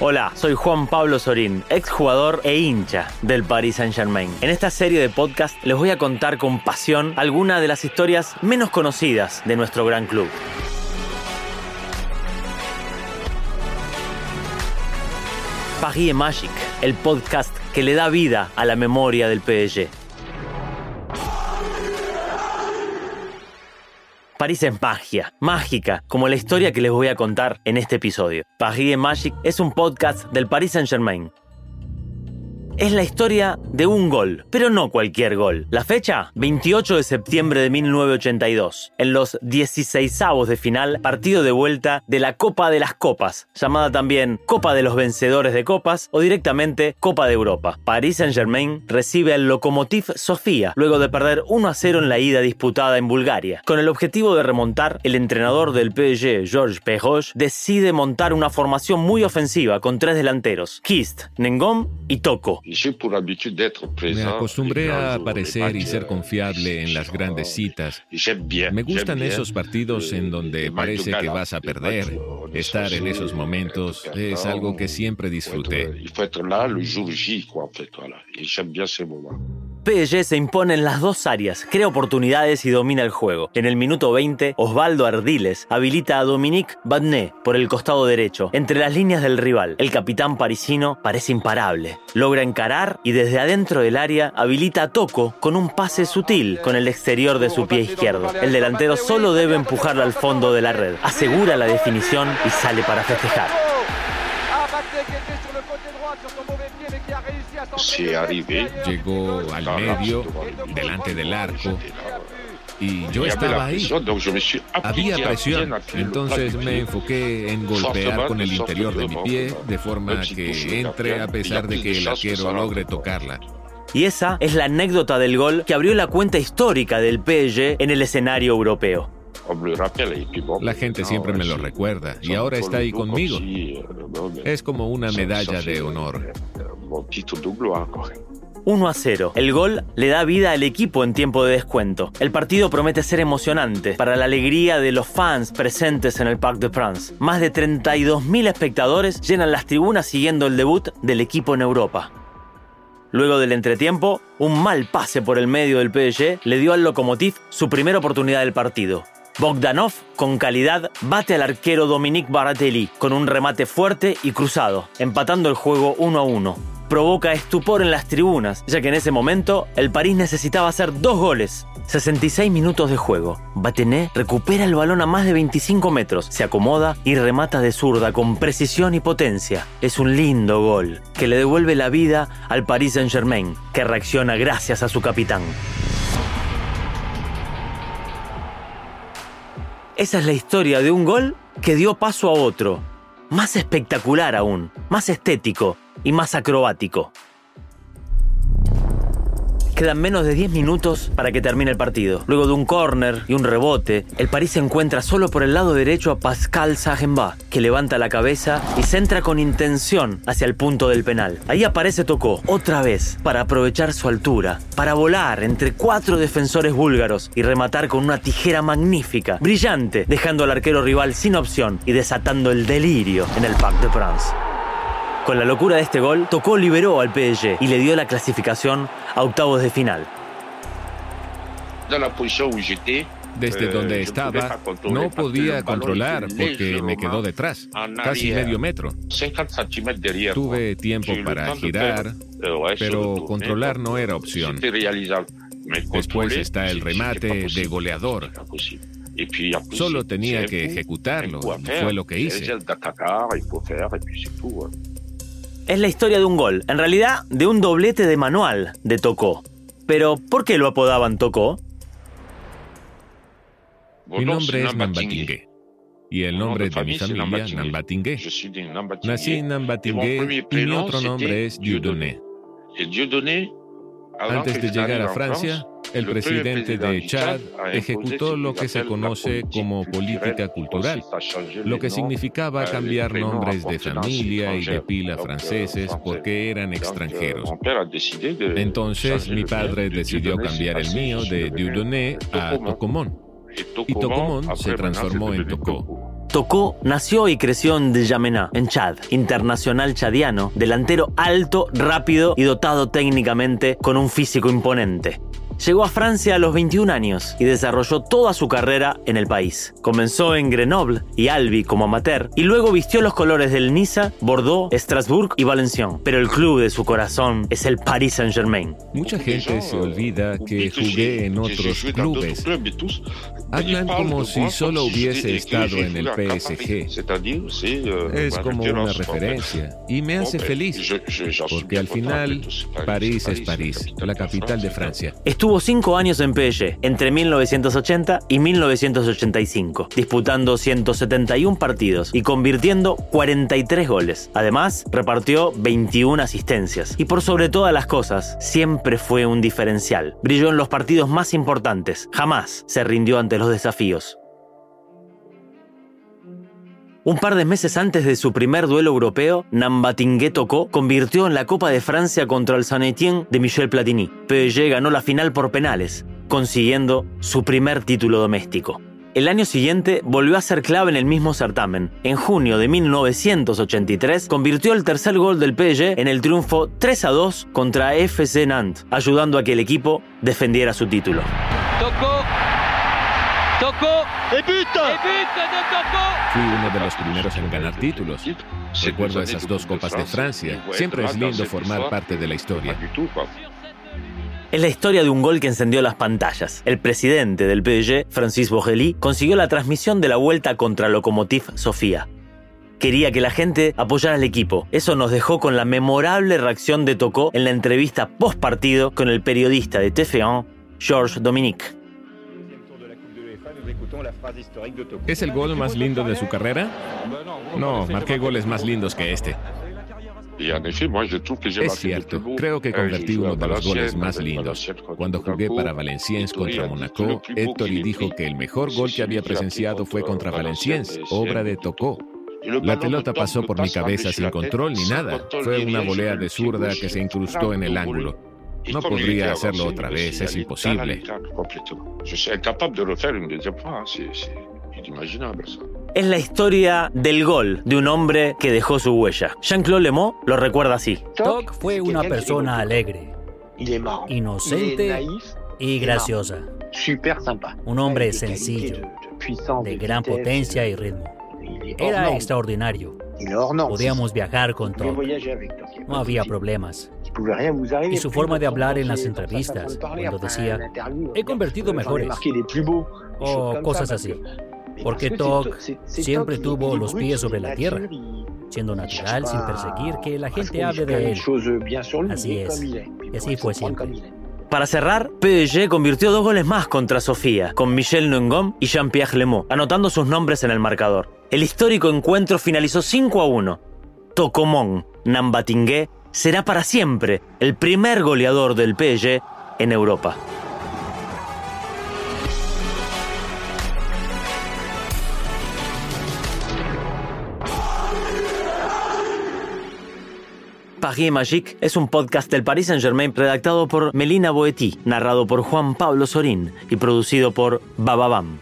Hola, soy Juan Pablo Sorín, exjugador e hincha del Paris Saint-Germain. En esta serie de podcast les voy a contar con pasión algunas de las historias menos conocidas de nuestro gran club. Paris Magic, el podcast que le da vida a la memoria del PSG. París es magia, mágica, como la historia que les voy a contar en este episodio. Paris Magic es un podcast del Paris Saint-Germain, es la historia de un gol, pero no cualquier gol. La fecha, 28 de septiembre de 1982, en los 16avos de final, partido de vuelta de la Copa de las Copas, llamada también Copa de los Vencedores de Copas o directamente Copa de Europa. Paris Saint-Germain recibe al Lokomotiv Sofía luego de perder 1 a 0 en la ida disputada en Bulgaria. Con el objetivo de remontar, el entrenador del PSG, Georges Perroche, decide montar una formación muy ofensiva con tres delanteros, Kist, Nengom y Toko. Me acostumbré a aparecer y ser confiable en las grandes citas. Me gustan esos partidos en donde parece que vas a perder. Estar en esos momentos es algo que siempre disfruté. PSG se impone en las dos áreas, crea oportunidades y domina el juego. En el minuto 20, Osvaldo Ardiles habilita a Dominique Badné por el costado derecho, entre las líneas del rival. El capitán parisino parece imparable. Logra encarar y desde adentro del área habilita a Toco con un pase sutil con el exterior de su pie izquierdo. El delantero solo debe empujarlo al fondo de la red. Asegura la definición y sale para festejar. Llegó al medio, delante del arco, y yo estaba ahí. Había presión, entonces me enfoqué en golpear con el interior de mi pie, de forma que entre a pesar de que el arquero logre tocarla. Y esa es la anécdota del gol que abrió la cuenta histórica del PSG en el escenario europeo. La gente siempre me lo recuerda y ahora está ahí conmigo. Es como una medalla de honor. 1 a 0. El gol le da vida al equipo en tiempo de descuento. El partido promete ser emocionante para la alegría de los fans presentes en el Parc de France. Más de 32.000 espectadores llenan las tribunas siguiendo el debut del equipo en Europa. Luego del entretiempo, un mal pase por el medio del PSG le dio al Lokomotiv su primera oportunidad del partido. Bogdanov, con calidad, bate al arquero Dominique Baratelli con un remate fuerte y cruzado, empatando el juego 1 a 1 provoca estupor en las tribunas, ya que en ese momento el París necesitaba hacer dos goles. 66 minutos de juego. Batené recupera el balón a más de 25 metros, se acomoda y remata de zurda con precisión y potencia. Es un lindo gol que le devuelve la vida al Paris Saint-Germain, que reacciona gracias a su capitán. Esa es la historia de un gol que dio paso a otro, más espectacular aún, más estético, y más acrobático. Quedan menos de 10 minutos para que termine el partido. Luego de un córner y un rebote, el París se encuentra solo por el lado derecho a Pascal Sagenba, que levanta la cabeza y centra con intención hacia el punto del penal. Ahí aparece Tocó, otra vez, para aprovechar su altura, para volar entre cuatro defensores búlgaros y rematar con una tijera magnífica, brillante, dejando al arquero rival sin opción y desatando el delirio en el Parc de France. Con la locura de este gol, Tocó liberó al PSG y le dio la clasificación a octavos de final. Desde donde estaba, no podía controlar porque me quedó detrás, casi medio metro. Tuve tiempo para girar, pero controlar no era opción. Después está el remate de goleador. Solo tenía que ejecutarlo, fue lo que hice. Es la historia de un gol, en realidad de un doblete de manual de Tocó. Pero, ¿por qué lo apodaban Tocó? Mi nombre es Nambatingue. Y el nombre de mi familia, Nambatingue. Nací en Nambatingue y mi otro nombre es Dieudonné. Antes de llegar a Francia, el presidente de Chad ejecutó lo que se conoce como política cultural, lo que significaba cambiar nombres de familia y de pila franceses porque eran extranjeros. Entonces mi padre decidió cambiar el mío de Dieudonné a Tocomón, y Tocomón se transformó en Tocó. Tocó nació y creció en Djamena, en Chad, internacional chadiano, delantero alto, rápido y dotado técnicamente con un físico imponente. Llegó a Francia a los 21 años y desarrolló toda su carrera en el país. Comenzó en Grenoble y Albi como amateur y luego vistió los colores del Niza, Bordeaux, Strasbourg y Valenciennes. Pero el club de su corazón es el Paris Saint-Germain. Mucha gente se olvida que jugué en otros clubes. Hablan como si solo hubiese estado en el PSG. Es como una referencia y me hace feliz porque al final París es París, la capital de Francia. Estuvo cinco años en PSG, entre 1980 y 1985, disputando 171 partidos y convirtiendo 43 goles. Además, repartió 21 asistencias. Y por sobre todas las cosas, siempre fue un diferencial. Brilló en los partidos más importantes. Jamás se rindió ante los desafíos. Un par de meses antes de su primer duelo europeo, Nambatingue tocó convirtió en la Copa de Francia contra el Saint-Étienne de Michel Platini. PSG ganó la final por penales, consiguiendo su primer título doméstico. El año siguiente volvió a ser clave en el mismo certamen. En junio de 1983 convirtió el tercer gol del PSG en el triunfo 3 a 2 contra FC Nantes, ayudando a que el equipo defendiera su título. Tocó Tocó. ¡Y Fui uno de los primeros en ganar títulos. Recuerdo esas dos Copas de Francia. Siempre es lindo formar parte de la historia. Es la historia de un gol que encendió las pantallas. El presidente del PSG, Francis Bogelli, consiguió la transmisión de la vuelta contra Lokomotiv Sofía. Quería que la gente apoyara al equipo. Eso nos dejó con la memorable reacción de Tocó en la entrevista post partido con el periodista de TF1, Georges Dominique. ¿Es el gol más lindo de su carrera? No, marqué goles más lindos que este. Es cierto, creo que convertí uno de los goles más lindos. Cuando jugué para Valenciennes contra Monaco, Héctor dijo que el mejor gol que había presenciado fue contra Valenciennes, obra de Tocó. La pelota pasó por mi cabeza sin control ni nada. Fue una volea de zurda que se incrustó en el ángulo. No podría hacerlo otra vez, es imposible. Es la historia del gol de un hombre que dejó su huella. Jean-Claude Lemont lo recuerda así. Toc fue una persona alegre, inocente y graciosa. Un hombre sencillo, de gran potencia y ritmo. Era extraordinario. Podíamos viajar con Toc. No había problemas. Y su forma de hablar en las entrevistas, cuando decía, he convertido mejores, o cosas así. Porque Toc siempre tuvo los pies sobre la tierra, siendo natural, sin perseguir que la gente hable de él. Así es, y así fue siempre. Para cerrar, PSG convirtió dos goles más contra Sofía, con Michel Nungom y Jean-Pierre Lemot, anotando sus nombres en el marcador. El histórico encuentro finalizó 5 a 1. Tocomón, Nambatingue será para siempre el primer goleador del PSG en Europa. Paris Magique es un podcast del Paris Saint-Germain redactado por Melina Boetti, narrado por Juan Pablo Sorín y producido por Bababam.